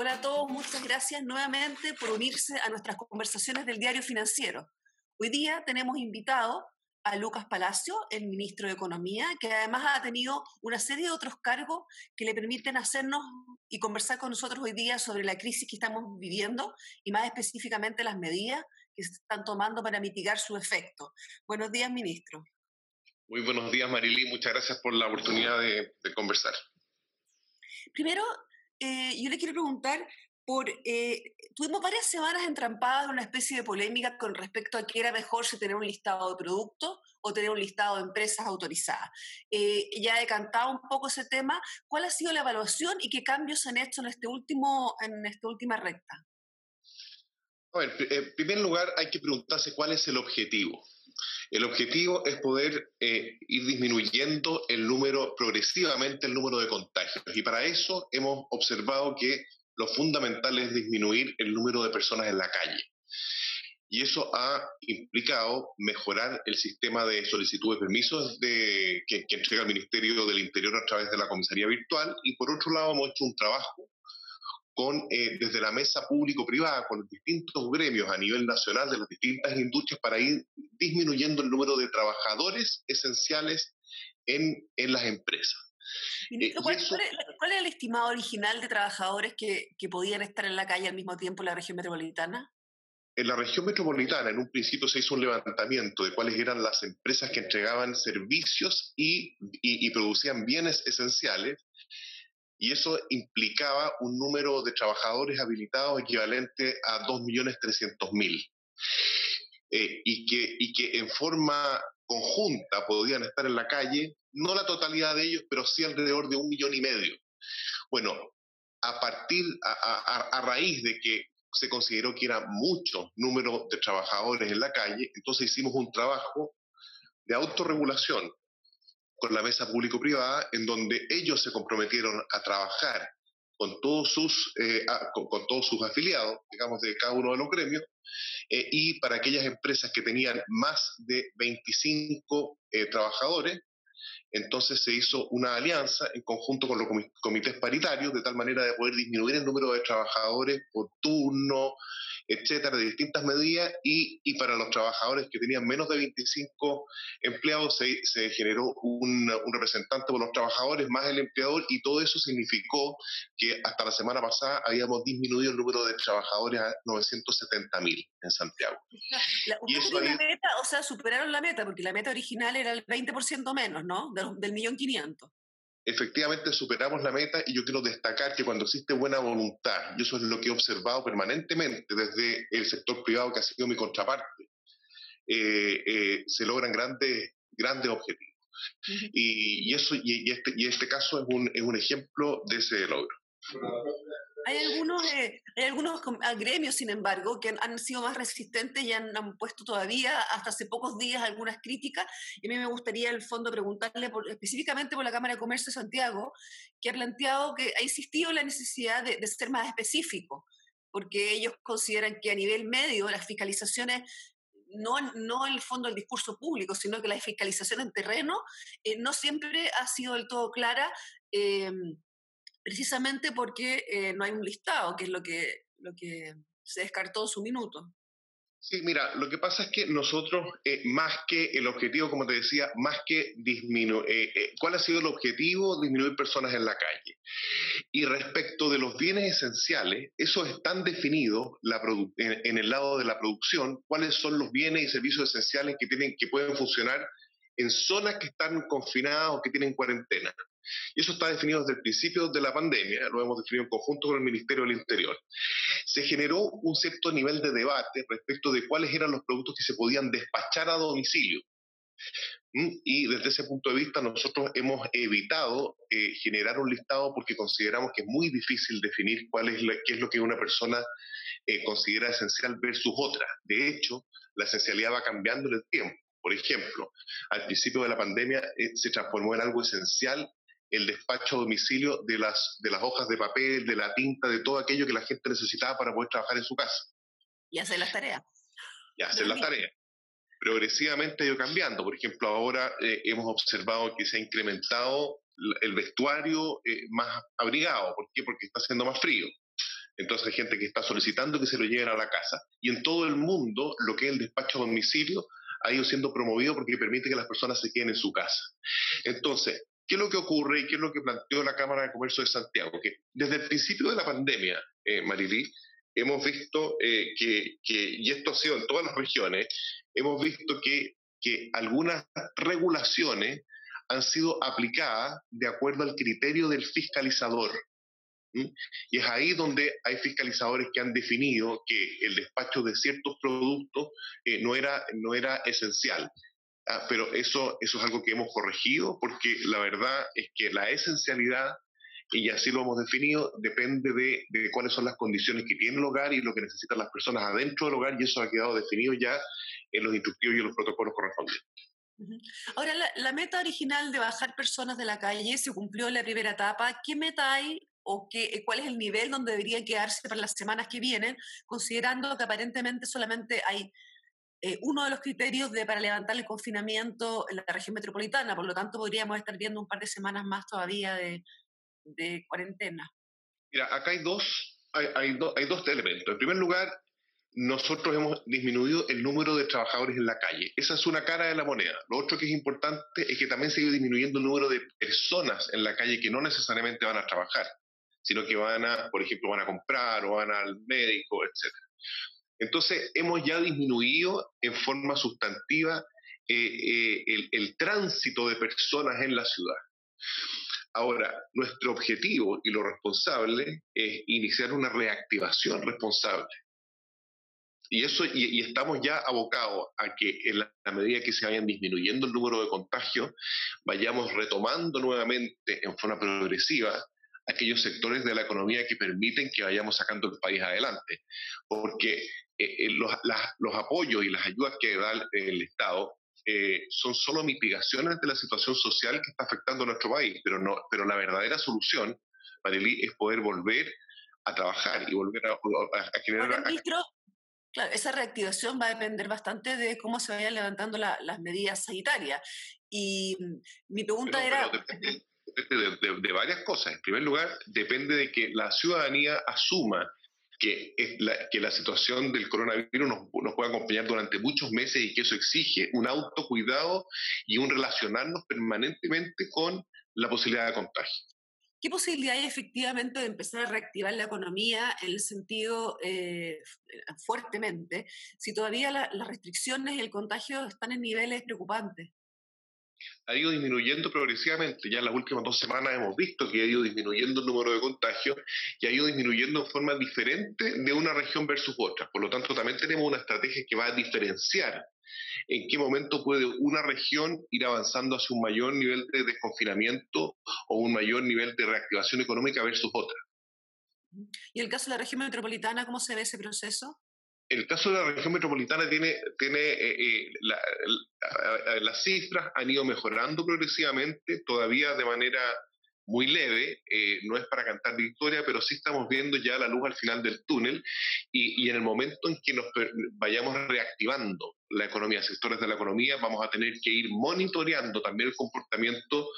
Hola a todos, muchas gracias nuevamente por unirse a nuestras conversaciones del diario financiero. Hoy día tenemos invitado a Lucas Palacio, el ministro de Economía, que además ha tenido una serie de otros cargos que le permiten hacernos y conversar con nosotros hoy día sobre la crisis que estamos viviendo y más específicamente las medidas que se están tomando para mitigar su efecto. Buenos días, ministro. Muy buenos días, Marilí. Muchas gracias por la oportunidad de, conversar. Primero, eh, yo le quiero preguntar por, eh, tuvimos varias semanas entrampadas en una especie de polémica con respecto a qué era mejor si tener un listado de productos o tener un listado de empresas autorizadas. Eh, ya he decantado un poco ese tema. ¿Cuál ha sido la evaluación y qué cambios han hecho en, este último, en esta última recta? A ver, en primer lugar hay que preguntarse cuál es el objetivo. El objetivo es poder eh, ir disminuyendo el número, progresivamente el número de contagios. Y para eso hemos observado que lo fundamental es disminuir el número de personas en la calle. Y eso ha implicado mejorar el sistema de solicitud de permisos de, que, entrega el Ministerio del Interior a través de la comisaría virtual. Y por otro lado, hemos hecho un trabajo con, eh, desde la mesa público-privada, con los distintos gremios a nivel nacional de las distintas industrias para ir disminuyendo el número de trabajadores esenciales en, en las empresas. Eh, ¿cuál, es, el estimado original de trabajadores que, que, podían estar en la calle al mismo tiempo en la región metropolitana? En la región metropolitana, en un principio se hizo un levantamiento de cuáles eran las empresas que entregaban servicios y, y, producían bienes esenciales, y eso implicaba un número de trabajadores habilitados equivalente a 2.300.000. Eh, y, que, y que en forma conjunta podían estar en la calle no la totalidad de ellos, pero sí alrededor de un millón y medio. Bueno, a partir, a, raíz de que se consideró que era mucho número de trabajadores en la calle, entonces hicimos un trabajo de autorregulación con la mesa público-privada, en donde ellos se comprometieron a trabajar con todos sus, eh, con, todos sus afiliados, digamos, de cada uno de los gremios, eh, y para aquellas empresas que tenían más de 25 eh, trabajadores, entonces se hizo una alianza en conjunto con los comités paritarios, de tal manera de poder disminuir el número de trabajadores por turno, etcétera, de distintas medidas, y, y para los trabajadores que tenían menos de 25 empleados se, se generó un, un, representante por los trabajadores más el empleador, y todo eso significó que hasta la semana pasada habíamos disminuido el número de trabajadores a 970 mil en Santiago. La, y eso meta, o sea, superaron la meta, porque la meta original era el 20% menos, ¿no? del millón quinientos efectivamente superamos la meta y yo quiero destacar que cuando existe buena voluntad, y eso es lo que he observado permanentemente desde el sector privado que ha sido mi contraparte, eh, eh, se logran grandes, grandes objetivos. y, eso, y, este, y este caso es un, es un ejemplo de ese logro. Hay algunos, eh, hay algunos gremios, sin embargo, que han, sido más resistentes y han, puesto todavía, hasta hace pocos días, algunas críticas. Y a mí me gustaría, en fondo, preguntarle específicamente por la Cámara de Comercio de Santiago, que ha planteado que ha insistido en la necesidad de, ser más específico, porque ellos consideran que a nivel medio las fiscalizaciones no, no el fondo el discurso público, sino que la fiscalización en terreno eh, no siempre ha sido del todo clara. Eh, precisamente porque eh, no hay un listado, que es lo que, lo que se descartó en su minuto. Sí, mira, lo que pasa es que nosotros, eh, más que el objetivo, como te decía, más que disminuir, eh, ¿cuál ha sido el objetivo? Disminuir personas en la calle. Y respecto de los bienes esenciales, eso están definidos la en, en, el lado de la producción, cuáles son los bienes y servicios esenciales que, tienen, que pueden funcionar en zonas que están confinadas o que tienen cuarentena. Y eso está definido desde el principio de la pandemia, lo hemos definido en conjunto con el Ministerio del Interior. Se generó un cierto nivel de debate respecto de cuáles eran los productos que se podían despachar a domicilio. ¿Mm? Y desde ese punto de vista nosotros hemos evitado eh, generar un listado porque consideramos que es muy difícil definir cuál es qué es lo que una persona eh, considera esencial versus otra. De hecho, la esencialidad va cambiando en el tiempo. Por ejemplo, al principio de la pandemia eh, se transformó en algo esencial el despacho a domicilio de las, de las hojas de papel, de la tinta, de todo aquello que la gente necesitaba para poder trabajar en su casa. Y hacer las tareas. Y hacer las tareas. Progresivamente ha ido cambiando. Por ejemplo, ahora eh, hemos observado que se ha incrementado el vestuario eh, más abrigado. ¿Por qué? Porque está haciendo más frío. Entonces hay gente que está solicitando que se lo lleven a la casa. Y en todo el mundo, lo que es el despacho a domicilio ha ido siendo promovido porque permite que las personas se queden en su casa. Entonces, ¿qué es lo que ocurre y qué es lo que planteó la Cámara de Comercio de Santiago? Que desde el principio de la pandemia, eh, hemos visto eh, que, y esto ha sido en todas las regiones, hemos visto que, que algunas regulaciones han sido aplicadas de acuerdo al criterio del fiscalizador. Y es ahí donde hay fiscalizadores que han definido que el despacho de ciertos productos eh, no, era, no era esencial. Ah, pero eso, eso es algo que hemos corregido porque la verdad es que la esencialidad, y así lo hemos definido, depende de, de, cuáles son las condiciones que tiene el hogar y lo que necesitan las personas adentro del hogar y eso ha quedado definido ya en los instructivos y en los protocolos correspondientes. Ahora, la, la, meta original de bajar personas de la calle se cumplió en la primera etapa. ¿Qué meta hay o qué, eh, cuál es el nivel donde debería quedarse para las semanas que vienen, considerando que aparentemente solamente hay eh, uno de los criterios de, para levantar el confinamiento en la región metropolitana, por lo tanto podríamos estar viendo un par de semanas más todavía de, cuarentena. Mira, acá hay dos, hay dos elementos. En primer lugar, nosotros hemos disminuido el número de trabajadores en la calle. Esa es una cara de la moneda. Lo otro que es importante es que también se ha ido disminuyendo el número de personas en la calle que no necesariamente van a trabajar sino que van a, por ejemplo, van a comprar o van al médico, etc. Entonces, hemos ya disminuido en forma sustantiva eh, eh, el, tránsito de personas en la ciudad. Ahora, nuestro objetivo y lo responsable es iniciar una reactivación responsable. Y, eso, y, estamos ya abocados a que en la, la, medida que se vayan disminuyendo el número de contagios, vayamos retomando nuevamente en forma progresiva aquellos sectores de la economía que permiten que vayamos sacando el país adelante. Porque eh, eh, los, los, apoyos y las ayudas que da el, el Estado eh, son solo mitigaciones de la situación social que está afectando a nuestro país, pero, no, pero la verdadera solución, Marily, es poder volver a trabajar y volver a, a, a generar... Ministro, claro, esa reactivación va a depender bastante de cómo se vayan levantando la, las medidas sanitarias. Y mm, mi pregunta pero, era... Pero depende, de, de, de, varias cosas. En primer lugar, depende de que la ciudadanía asuma que, es la, que la situación del coronavirus nos, nos, puede acompañar durante muchos meses y que eso exige un autocuidado y un relacionarnos permanentemente con la posibilidad de contagio. ¿Qué posibilidad hay efectivamente de empezar a reactivar la economía en el sentido eh, fuertemente si todavía la, las restricciones y el contagio están en niveles preocupantes? Ha ido disminuyendo progresivamente. Ya en las últimas dos semanas hemos visto que ha ido disminuyendo el número de contagios y ha ido disminuyendo en forma diferente de una región versus otra. Por lo tanto, también tenemos una estrategia que va a diferenciar en qué momento puede una región ir avanzando hacia un mayor nivel de desconfinamiento o un mayor nivel de reactivación económica versus otra. ¿Y el caso de la región metropolitana, cómo se ve ese proceso? El caso de la región metropolitana tiene, tiene eh, eh, la, la, las cifras han ido mejorando progresivamente, todavía de manera muy leve, eh, no es para cantar victoria, pero sí estamos viendo ya la luz al final del túnel y, y en el momento en que nos vayamos reactivando la economía, sectores de la economía, vamos a tener que ir monitoreando también el comportamiento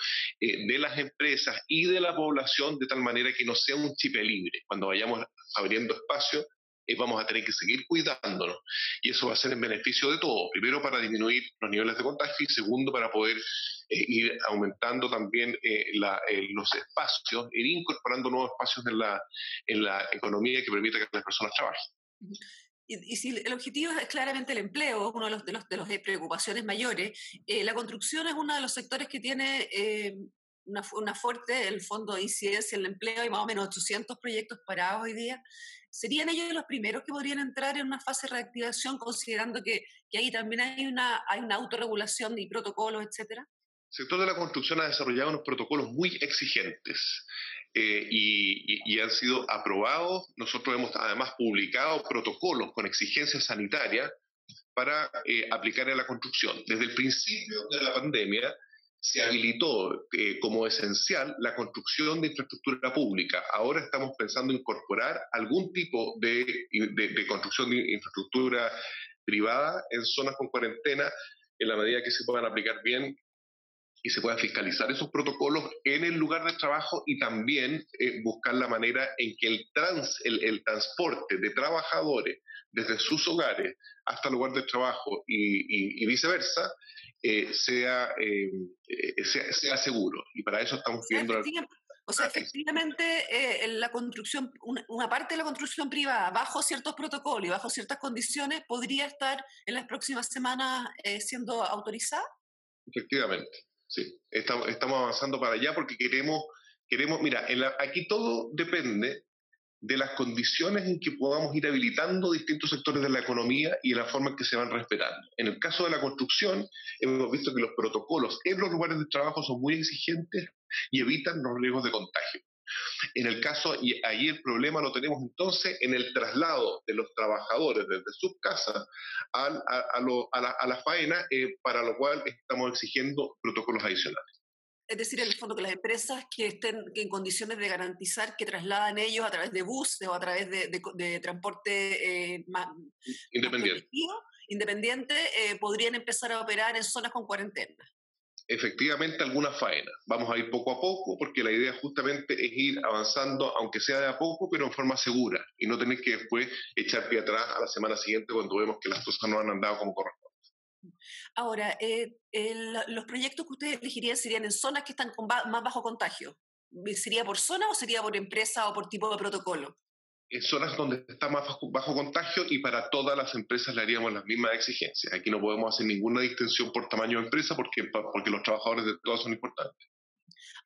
eh, de las empresas y de la población de tal manera que no sea un chip libre. Cuando vayamos abriendo espacio, vamos a tener que seguir cuidándonos. Y eso va a ser en beneficio de todos. Primero, para disminuir los niveles de contagio y segundo, para poder eh, ir aumentando también eh, eh, los espacios, ir incorporando nuevos espacios en la, en la economía que permita que las personas trabajen. Y, si el objetivo es claramente el empleo, uno de los de los, de los preocupaciones mayores, la construcción es uno de los sectores que tiene una, una, fuerte, el fondo de incidencia en el empleo, hay más o menos 800 proyectos parados hoy día. ¿Serían ellos los primeros que podrían entrar en una fase de reactivación, considerando que, que ahí también hay una, hay una autorregulación y protocolos, etcétera? El sector de la construcción ha desarrollado unos protocolos muy exigentes eh, y, y, y, han sido aprobados. Nosotros hemos además publicado protocolos con exigencias sanitarias para eh, aplicar en la construcción. Desde el principio de la pandemia, se habilitó eh, como esencial la construcción de infraestructura pública. Ahora estamos pensando en incorporar algún tipo de, de, de, construcción de infraestructura privada en zonas con cuarentena en la medida que se puedan aplicar bien y se pueda fiscalizar esos protocolos en el lugar de trabajo y también eh, buscar la manera en que el, trans, el, transporte de trabajadores desde sus hogares hasta el lugar de trabajo y, viceversa eh, sea, eh, sea, sea, seguro. Y para eso estamos pidiendo... O sea, efectivamente, la construcción, una, parte de la construcción privada, bajo ciertos protocolos y bajo ciertas condiciones, podría estar en las próximas semanas siendo autorizada. Efectivamente. Sí, estamos, estamos avanzando para allá porque queremos, queremos mira, aquí todo depende de las condiciones en que podamos ir habilitando distintos sectores de la economía y de la forma en que se van respetando. En el caso de la construcción, hemos visto que los protocolos en los lugares de trabajo son muy exigentes y evitan los riesgos de contagio. En el caso, y ahí el problema lo tenemos entonces en el traslado de los trabajadores desde sus casas a, la, faena, eh, para lo cual estamos exigiendo protocolos adicionales. Es decir, en el fondo que las empresas que estén en condiciones de garantizar que trasladan ellos a través de bus o a través de, transporte eh, independiente, independiente eh, podrían empezar a operar en zonas con cuarentena efectivamente alguna faena. Vamos a ir poco a poco porque la idea justamente es ir avanzando, aunque sea de a poco, pero en forma segura y no tener que después echar pie atrás a la semana siguiente cuando vemos que las cosas no han andado como corresponde. Ahora, eh, los proyectos que ustedes elegirían serían en zonas que están con más bajo contagio. ¿Sería por zona o sería por empresa o por tipo de protocolo? En zonas donde está más bajo, contagio y para todas las empresas le haríamos las mismas exigencias. Aquí no podemos hacer ninguna distinción por tamaño de empresa porque, porque los trabajadores de todas son importantes.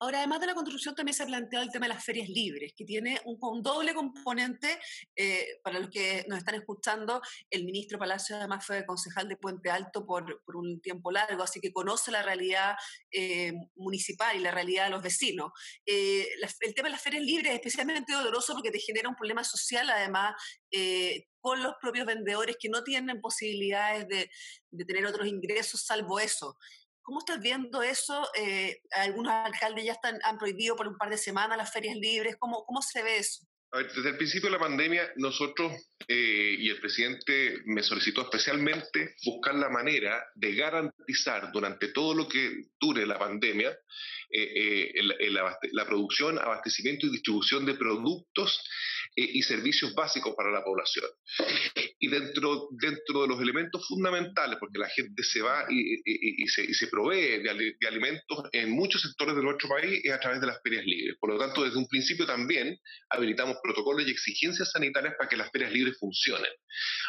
Ahora, además de la construcción, también se ha planteado el tema de las ferias libres, que tiene un, doble componente. Eh, para los que nos están escuchando, el ministro Palacio además fue concejal de Puente Alto por, un tiempo largo, así que conoce la realidad eh, municipal y la realidad de los vecinos. Eh, el tema de las ferias libres es especialmente doloroso porque te genera un problema social, además, con los propios vendedores que no tienen posibilidades de, de tener otros ingresos salvo eso. ¿Cómo estás viendo eso? Eh, algunos alcaldes ya están, han prohibido por un par de semanas las ferias libres. ¿Cómo, cómo se ve eso? desde el principio de la pandemia, nosotros eh, y el presidente me solicitó especialmente buscar la manera de garantizar durante todo lo que dure la pandemia eh, la producción, abastecimiento y distribución de productos y servicios básicos para la población. Y dentro, dentro de los elementos fundamentales, porque la gente se va y, se, y se, provee de, alimentos en muchos sectores de nuestro país, es a través de las ferias libres. Por lo tanto, desde un principio también habilitamos protocolos y exigencias sanitarias para que las ferias libres funcionen.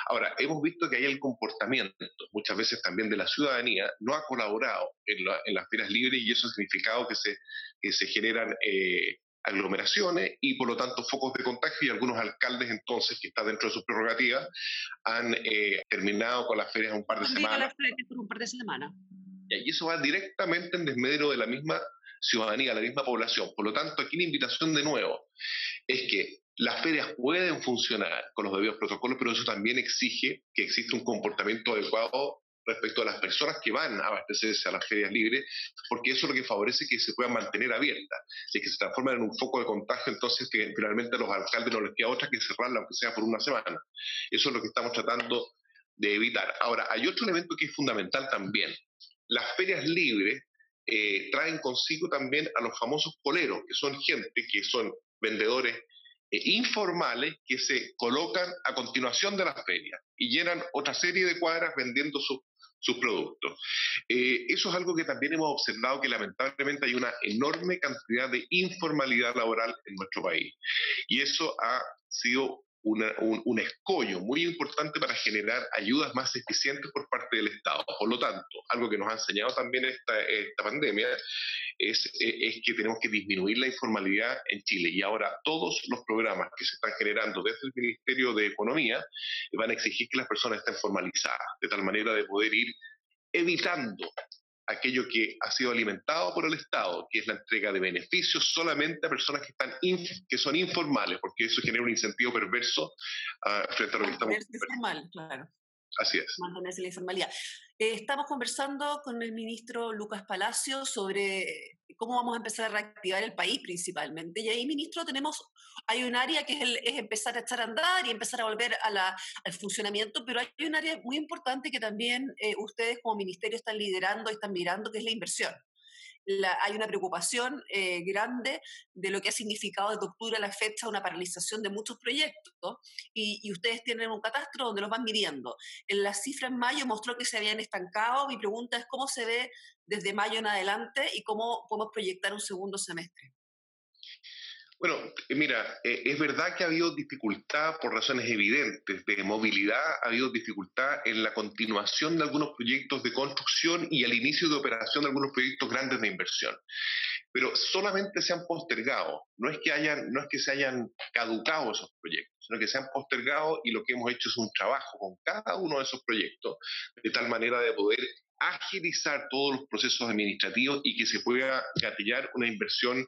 Ahora, hemos visto que hay el comportamiento, muchas veces también de la ciudadanía, no ha colaborado en, en las ferias libres y eso ha significado que se, que se generan... Eh, aglomeraciones y por lo tanto focos de contagio y algunos alcaldes entonces, que está dentro de sus prerrogativas, han eh, terminado con las ferias un par de semanas. por un par de semanas. Y eso va directamente en desmedro de la misma ciudadanía, la misma población. Por lo tanto, aquí la invitación de nuevo es que las ferias pueden funcionar con los debidos protocolos, pero eso también exige que exista un comportamiento adecuado respecto a las personas que van a abastecerse a las ferias libres, porque eso es lo que favorece que se puedan mantener abiertas. Es que se transforman en un foco de contagio, entonces que finalmente a los alcaldes no les queda otra que cerrarla, aunque sea por una semana. Eso es lo que estamos tratando de evitar. Ahora, hay otro elemento que es fundamental también. Las ferias libres eh, traen consigo también a los famosos coleros, que son gente que son vendedores eh, informales que se colocan a continuación de las ferias y llenan otra serie de cuadras vendiendo sus sus productos. Eh, eso es algo que también hemos observado que lamentablemente hay una enorme cantidad de informalidad laboral en nuestro país. Y eso ha sido un, escollo muy importante para generar ayudas más eficientes por parte del Estado. Por lo tanto, algo que nos ha enseñado también esta, esta pandemia es, es, que tenemos que disminuir la informalidad en Chile. Y ahora todos los programas que se están generando desde el Ministerio de Economía van a exigir que las personas estén formalizadas, de tal manera de poder ir evitando aquello que ha sido alimentado por el Estado, que es la entrega de beneficios solamente a personas que, están que son informales, porque eso genera un incentivo perverso uh, frente a lo que estamos... Informal, claro. Así es. Eh, estamos conversando con el ministro Lucas Palacio sobre cómo vamos a empezar a reactivar el país principalmente. Y ahí, ministro, tenemos, hay un área que es, es empezar a echar a andar y empezar a volver a la, al funcionamiento, pero hay un área muy importante que también eh, ustedes como ministerio están liderando y están mirando, que es la inversión. Hay una preocupación eh, grande de lo que ha significado desde octubre a la fecha una paralización de muchos proyectos y, y, ustedes tienen un catastro donde los van midiendo. En la cifra en mayo mostró que se habían estancado. Mi pregunta es cómo se ve desde mayo en adelante y cómo podemos proyectar un segundo semestre. Bueno, eh, mira, eh, es verdad que ha habido dificultad por razones evidentes de movilidad, ha habido dificultad en la continuación de algunos proyectos de construcción y el inicio de operación de algunos proyectos grandes de inversión. Pero solamente se han postergado, no es que, hayan, no es que se hayan caducado esos proyectos, sino que se han postergado y lo que hemos hecho es un trabajo con cada uno de esos proyectos, de tal manera de poder agilizar todos los procesos administrativos y que se pueda gatillar una inversión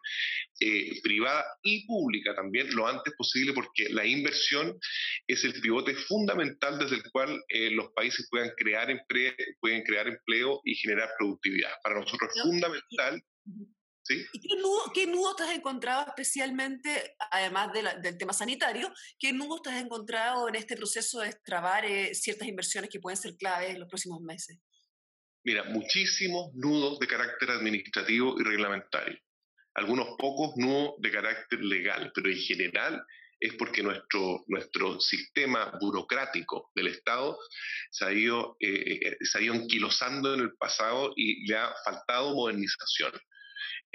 eh, privada y pública también lo antes posible, porque la inversión es el pivote fundamental desde el cual eh, los países puedan crear, empleo, pueden crear empleo y generar productividad. Para nosotros es fundamental. ¿Sí? ¿Y qué nudo, qué nudo te has encontrado especialmente, además del tema sanitario, qué nudo te has encontrado en este proceso de extrabar eh, ciertas inversiones que pueden ser claves en los próximos meses? Mira, muchísimos nudos de carácter administrativo y reglamentario. Algunos pocos nudos de carácter legal, pero en general es porque nuestro, nuestro sistema burocrático del Estado se ha, ido, eh, eh, se ha ido anquilosando en el pasado y le ha faltado modernización.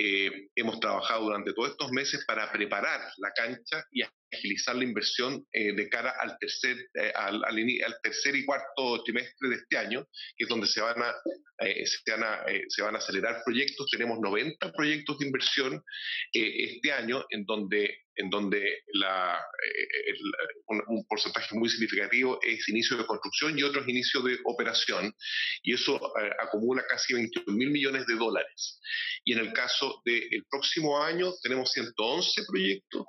Eh, hemos trabajado durante todos estos meses para preparar la cancha y agilizar la inversión eh, de cara al tercer, eh, al, al, tercer y cuarto trimestre de este año, que es donde se van a, se van a, se van a acelerar proyectos. Tenemos 90 proyectos de inversión este año en donde en donde la, un, porcentaje muy significativo es inicio de construcción y otros inicio de operación, y eso acumula casi 21 mil millones de dólares. Y en el caso del próximo año tenemos 111 proyectos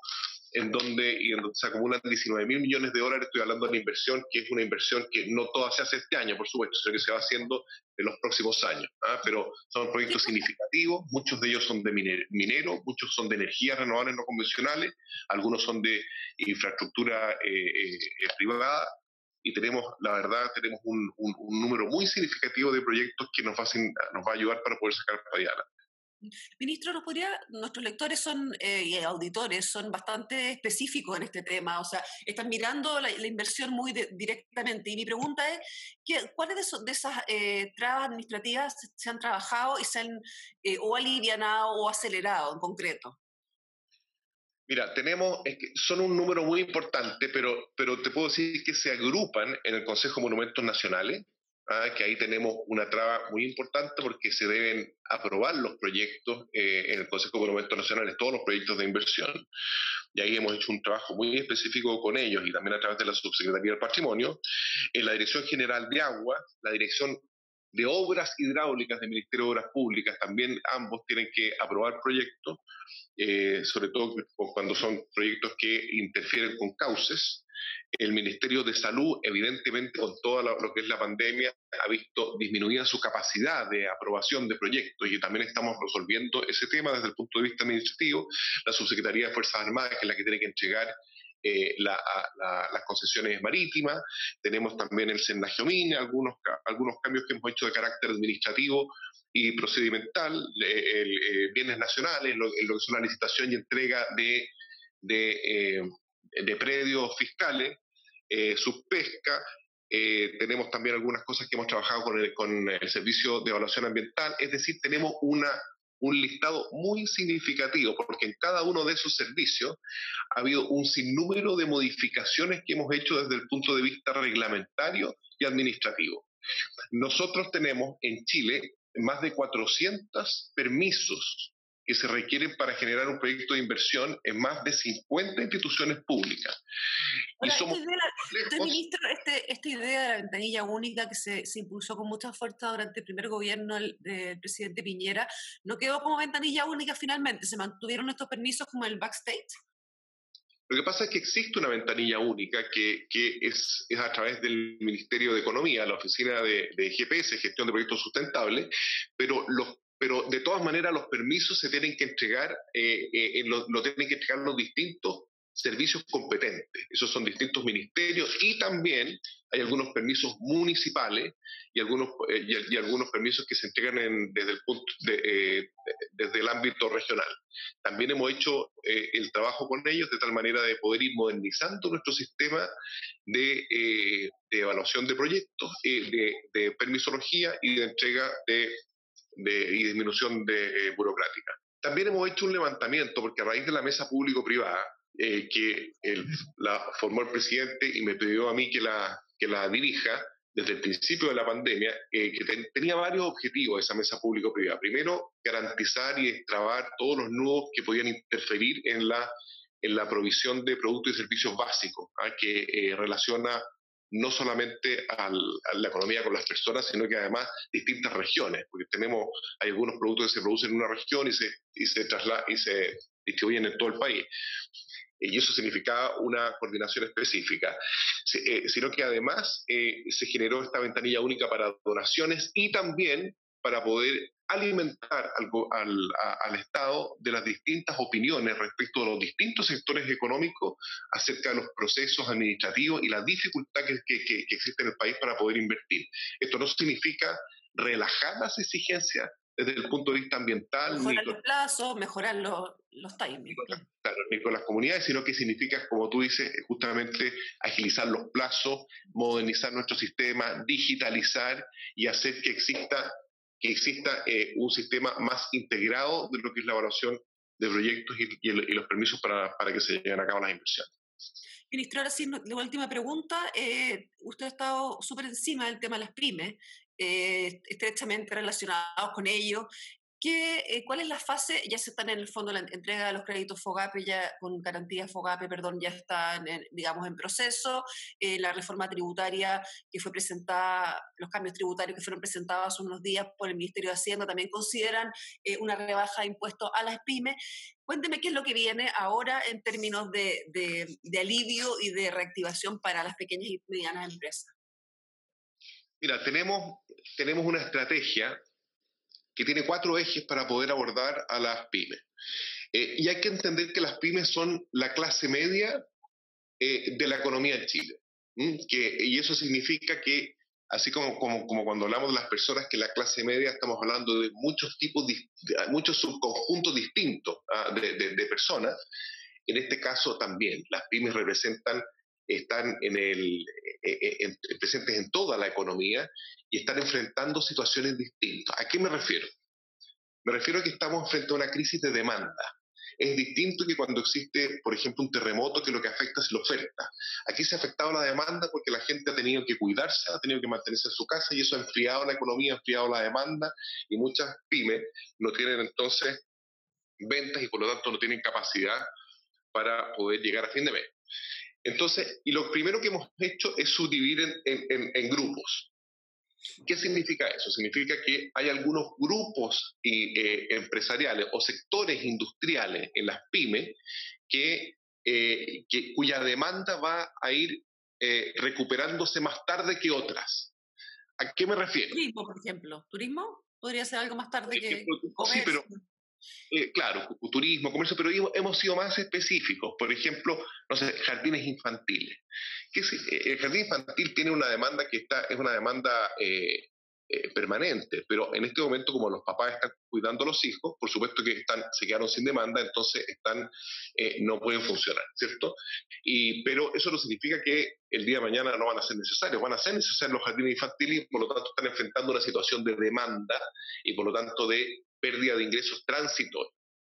en donde, y en donde se acumulan 19 mil millones de dólares. Estoy hablando de una inversión que es una inversión que no toda se hace este año, por supuesto, sino que se va haciendo en los próximos años. ¿ah? Pero son proyectos significativos, muchos de ellos son de minero, muchos son de energías renovables no convencionales, algunos son de infraestructura eh, eh, privada, y tenemos, la verdad, tenemos un, número muy significativo de proyectos que nos va, a, nos va a ayudar para poder sacar para adelante. Ministro, ¿nos podría, nuestros lectores son eh, y auditores son bastante específicos en este tema, o sea, están mirando la, inversión muy directamente. Y mi pregunta es, ¿qué, ¿cuáles de, esas eh, trabas administrativas se han trabajado y se han eh, o alivianado o acelerado en concreto? Mira, tenemos, que son un número muy importante, pero, pero te puedo decir que se agrupan en el Consejo de Monumentos Nacionales, Ah, que ahí tenemos una traba muy importante porque se deben aprobar los proyectos eh, en el Consejo de Monumentos Nacionales, todos los proyectos de inversión. Y ahí hemos hecho un trabajo muy específico con ellos y también a través de la Subsecretaría del Patrimonio. En la Dirección General de Agua, la Dirección de Obras Hidráulicas del Ministerio de Obras Públicas, también ambos tienen que aprobar proyectos, eh, sobre todo cuando son proyectos que interfieren con cauces. El Ministerio de Salud, evidentemente, con todo lo que es la pandemia, ha visto disminuida su capacidad de aprobación de proyectos y también estamos resolviendo ese tema desde el punto de vista administrativo. La Subsecretaría de Fuerzas Armadas, que es la que tiene que entregar eh, las concesiones marítimas, tenemos también el Sendagiomín, algunos, algunos cambios que hemos hecho de carácter administrativo y procedimental, eh, bienes nacionales, lo, lo, que son la licitación y entrega de, de, eh, de predios fiscales, eh, subpesca, eh, tenemos también algunas cosas que hemos trabajado con el, con el Servicio de Evaluación Ambiental, es decir, tenemos una, un listado muy significativo, porque en cada uno de esos servicios ha habido un sinnúmero de modificaciones que hemos hecho desde el punto de vista reglamentario y administrativo. Nosotros tenemos en Chile más de 400 permisos que se requieren para generar un proyecto de inversión en más de 50 instituciones públicas. y somos esta, idea, ministro, este, esta idea de la ventanilla única que se, se, impulsó con mucha fuerza durante el primer gobierno del, del, presidente Piñera, ¿no quedó como ventanilla única finalmente? ¿Se mantuvieron estos permisos como el backstage? Lo que pasa es que existe una ventanilla única que, que es, es, a través del Ministerio de Economía, la oficina de, de GPS, gestión de proyectos sustentables, pero los pero de todas maneras los permisos se tienen que entregar, eh, eh, lo, tienen que entregar los distintos servicios competentes. Esos son distintos ministerios y también hay algunos permisos municipales y algunos, eh, y, algunos permisos que se entregan desde, el punto eh, desde el ámbito regional. También hemos hecho el trabajo con ellos de tal manera de poder ir modernizando nuestro sistema de, evaluación de proyectos, de, de, permisología y de entrega de, y disminución de burocrática. También hemos hecho un levantamiento, porque a raíz de la mesa público-privada, eh, que la formó el presidente y me pidió a mí que la, que la dirija desde el principio de la pandemia, eh, que tenía varios objetivos esa mesa público-privada. Primero, garantizar y extrabar todos los nudos que podían interferir en la, en la provisión de productos y servicios básicos, ¿ah? que eh, relaciona no solamente a la economía con las personas, sino que además distintas regiones, porque tenemos, hay algunos productos que se producen en una región y se, y se, y se distribuyen en todo el país. Y eso significaba una coordinación específica, eh, sino que además eh, se generó esta ventanilla única para donaciones y también para poder alimentar al, al, Estado de las distintas opiniones respecto de los distintos sectores económicos acerca de los procesos administrativos y la dificultad que, que, que existe en el país para poder invertir. Esto no significa relajar las exigencias desde el punto de vista ambiental. Mejorar los plazos, mejorar los, los timings. Ni con las comunidades, sino que significa, como tú dices, justamente agilizar los plazos, modernizar nuestro sistema, digitalizar y hacer que exista, que exista eh, un sistema más integrado de lo que es la evaluación de proyectos y, los permisos para, para que se lleven a cabo las inversiones. Ministro, ahora sí, la última pregunta. Eh, usted ha estado súper encima del tema de las pymes eh, estrechamente relacionados con ello. ¿Qué, eh, ¿Cuál es la fase? Ya se están en el fondo la entrega de los créditos FOGAPE, ya con garantía FOGAPE, perdón, ya están, digamos, en proceso. Eh, la reforma tributaria que fue presentada, los cambios tributarios que fueron presentados hace unos días por el Ministerio de Hacienda también consideran una rebaja de impuestos a las pymes. Cuénteme qué es lo que viene ahora en términos de, de, de alivio y de reactivación para las pequeñas y medianas empresas. Mira, tenemos, tenemos una estrategia que tiene cuatro ejes para poder abordar a las pymes. Eh, y hay que entender que las pymes son la clase media eh, de la economía en Chile. Y eso significa que, así como, como, cuando hablamos de las personas que la clase media, estamos hablando de muchos tipos, muchos subconjuntos distintos ¿ah? de, personas, en este caso también las pymes representan están en el, eh, eh, presentes en toda la economía y están enfrentando situaciones distintas. ¿A qué me refiero? Me refiero a que estamos frente a una crisis de demanda. Es distinto que cuando existe, por ejemplo, un terremoto que lo que afecta es la oferta. Aquí se ha afectado la demanda porque la gente ha tenido que cuidarse, ha tenido que mantenerse en su casa y eso ha enfriado la economía, ha enfriado la demanda y muchas pymes no tienen entonces ventas y por lo tanto no tienen capacidad para poder llegar a fin de mes. Entonces, y lo primero que hemos hecho es subdividir en, grupos. ¿Qué significa eso? Significa que hay algunos grupos eh, empresariales o sectores industriales en las pymes que, eh, cuya demanda va a ir eh, recuperándose más tarde que otras. ¿A qué me refiero? Turismo, por ejemplo. ¿Turismo? Podría ser algo más tarde que... Sí, pero eh, claro, turismo, comercio, pero hemos sido más específicos. Por ejemplo, no sé, jardines infantiles. Eh, el jardín infantil tiene una demanda que está, es una demanda eh, permanente, pero en este momento, como los papás están cuidando a los hijos, por supuesto que están, se quedaron sin demanda, entonces están, no pueden funcionar, ¿cierto? Y, pero eso no significa que el día de mañana no van a ser necesarios, van a ser necesarios los jardines infantiles y por lo tanto están enfrentando una situación de demanda y por lo tanto de pérdida de ingresos transitorios.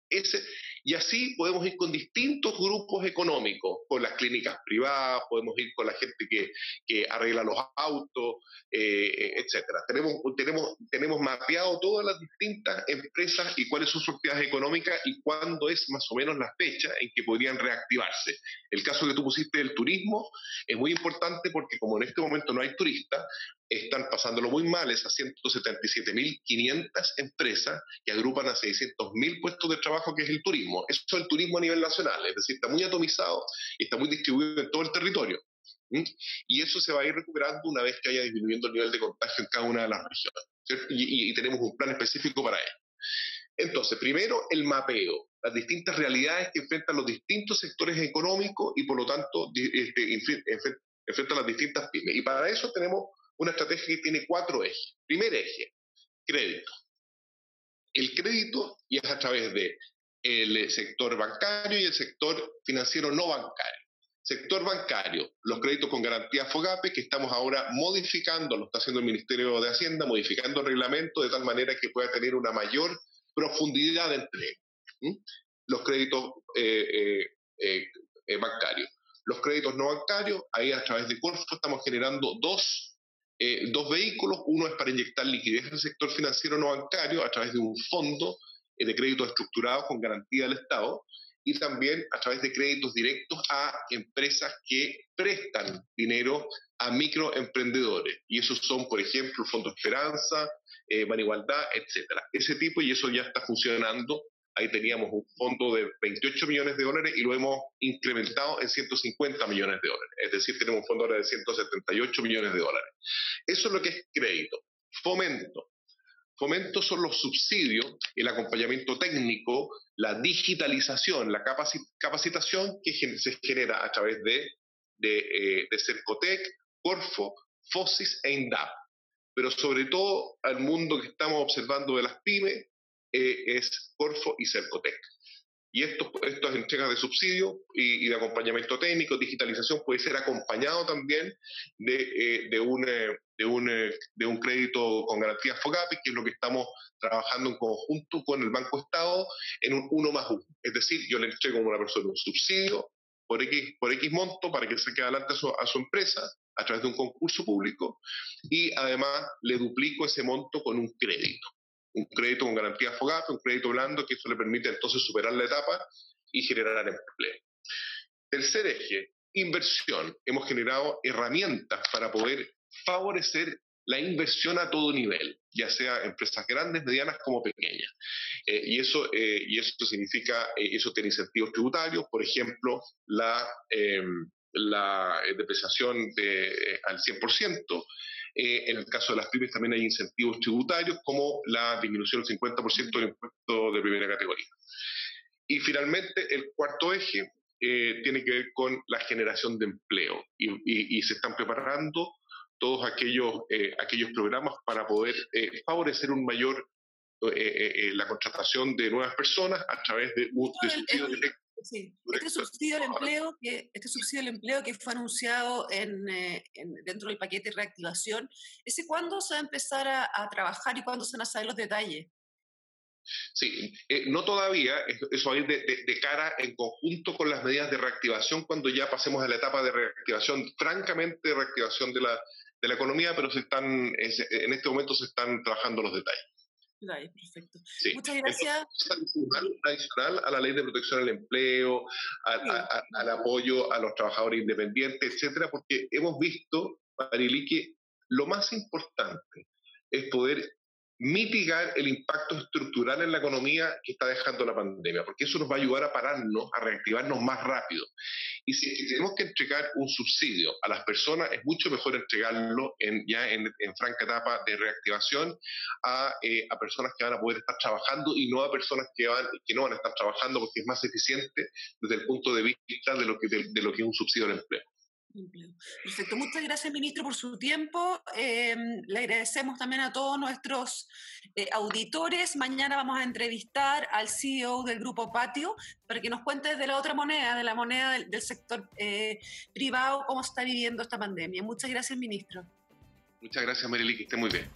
Ese, y así podemos ir con distintos grupos económicos, con las clínicas privadas, podemos ir con la gente que, que arregla los autos, eh, etcétera. Tenemos, tenemos, tenemos mapeado todas las distintas empresas y cuáles son sus actividades económicas y cuándo es más o menos la fecha en que podrían reactivarse. El caso que tú pusiste del turismo es muy importante porque como en este momento no hay turistas, están pasándolo muy mal esas 177.500 empresas que agrupan a 600.000 puestos de trabajo que es el turismo. Eso es el turismo a nivel nacional, es decir, está muy atomizado y está muy distribuido en todo el territorio. Y eso se va a ir recuperando una vez que haya disminuyendo el nivel de contagio en cada una de las regiones. Y, y, tenemos un plan específico para ello. Entonces, primero, el mapeo, las distintas realidades que enfrentan los distintos sectores económicos y por lo tanto este, enfrentan las distintas pymes. Y para eso tenemos una estrategia que tiene cuatro ejes. Primer eje, crédito. El crédito y es a través de el sector bancario y el sector financiero no bancario. Sector bancario, los créditos con garantía FOGAPE, que estamos ahora modificando, lo está haciendo el Ministerio de Hacienda, modificando el reglamento de tal manera que pueda tener una mayor profundidad de entrega. Los créditos eh, eh, eh, bancarios. Los créditos no bancarios, ahí a través de Corfo estamos generando dos, dos vehículos. Uno es para inyectar liquidez al sector financiero no bancario a través de un fondo de créditos estructurados con garantía del Estado y también a través de créditos directos a empresas que prestan dinero a microemprendedores. Y esos son, por ejemplo, el Fondo Esperanza, eh, Igualdad, etcétera. Ese tipo, y eso ya está funcionando. Ahí teníamos un fondo de 28 millones de dólares y lo hemos incrementado en 150 millones de dólares. Es decir, tenemos un fondo ahora de 178 millones de dólares. Eso es lo que es crédito. Fomento. Fomento son los subsidios, el acompañamiento técnico, la digitalización, la capacitación que se genera a través eh, de Cercotec, Corfo, FOSIS e INDAP. Pero sobre todo al mundo que estamos observando de las pymes eh, es Corfo y Cercotec. Y estos, estas entregas de subsidio y, de acompañamiento técnico, digitalización, puede ser acompañado también de, eh, de, un, eh, de, un, eh, de un crédito con garantía FOGAPI, que es lo que estamos trabajando en conjunto con el Banco Estado en un uno más uno. Es decir, yo le entrego a una persona un subsidio por X, por X monto para que se quede adelante a su empresa a través de un concurso público y además le duplico ese monto con un crédito un crédito con garantía FOGAP, un crédito blando, que eso le permite entonces superar la etapa y generar empleo. Tercer eje, inversión. Hemos generado herramientas para poder favorecer la inversión a todo nivel, ya sea empresas grandes, medianas como pequeñas. Eh, y, eso, eh, y eso significa, eh, eso tiene incentivos tributarios, por ejemplo, la, em, la depreciación de, al 100%, eh, en el caso de las pymes también hay incentivos tributarios como la disminución del 50% del impuesto de primera categoría. Y finalmente, el cuarto eje eh, tiene que ver con la generación de empleo y, se están preparando todos aquellos, eh, aquellos programas para poder favorecer un mayor la contratación de nuevas personas a través de directo Sí, este subsidio al empleo que, este subsidio al empleo que fue anunciado en, eh, dentro del paquete de reactivación, ¿ese cuándo se va a empezar a, trabajar y cuándo se van a saber los detalles? Sí, eh, no todavía, eso va a ir de, cara en conjunto con las medidas de reactivación cuando ya pasemos a la etapa de reactivación, francamente de reactivación de la, de la economía, pero se están, en este momento se están trabajando los detalles perfecto. Muchas gracias. adicional, a la ley de protección al empleo, al apoyo a los trabajadores independientes, etcétera, porque hemos visto, Marili, que lo más importante es poder mitigar el impacto estructural en la economía que está dejando la pandemia, porque eso nos va a ayudar a pararnos, a reactivarnos más rápido. Y si tenemos que entregar un subsidio a las personas, es mucho mejor entregarlo en, ya en, franca etapa de reactivación a, eh, a, personas que van a poder estar trabajando y no a personas que, van, que no van a estar trabajando porque es más eficiente desde el punto de vista de lo que, de lo que es un subsidio al empleo. Perfecto. Muchas gracias, ministro, por su tiempo. Em, le agradecemos también a todos nuestros eh, auditores. Mañana vamos a entrevistar al CEO del Grupo Patio para que nos cuente de la otra moneda, de la moneda del, sector eh, privado, cómo está viviendo esta pandemia. Muchas gracias, ministro. Muchas gracias, Marily, que esté muy bien.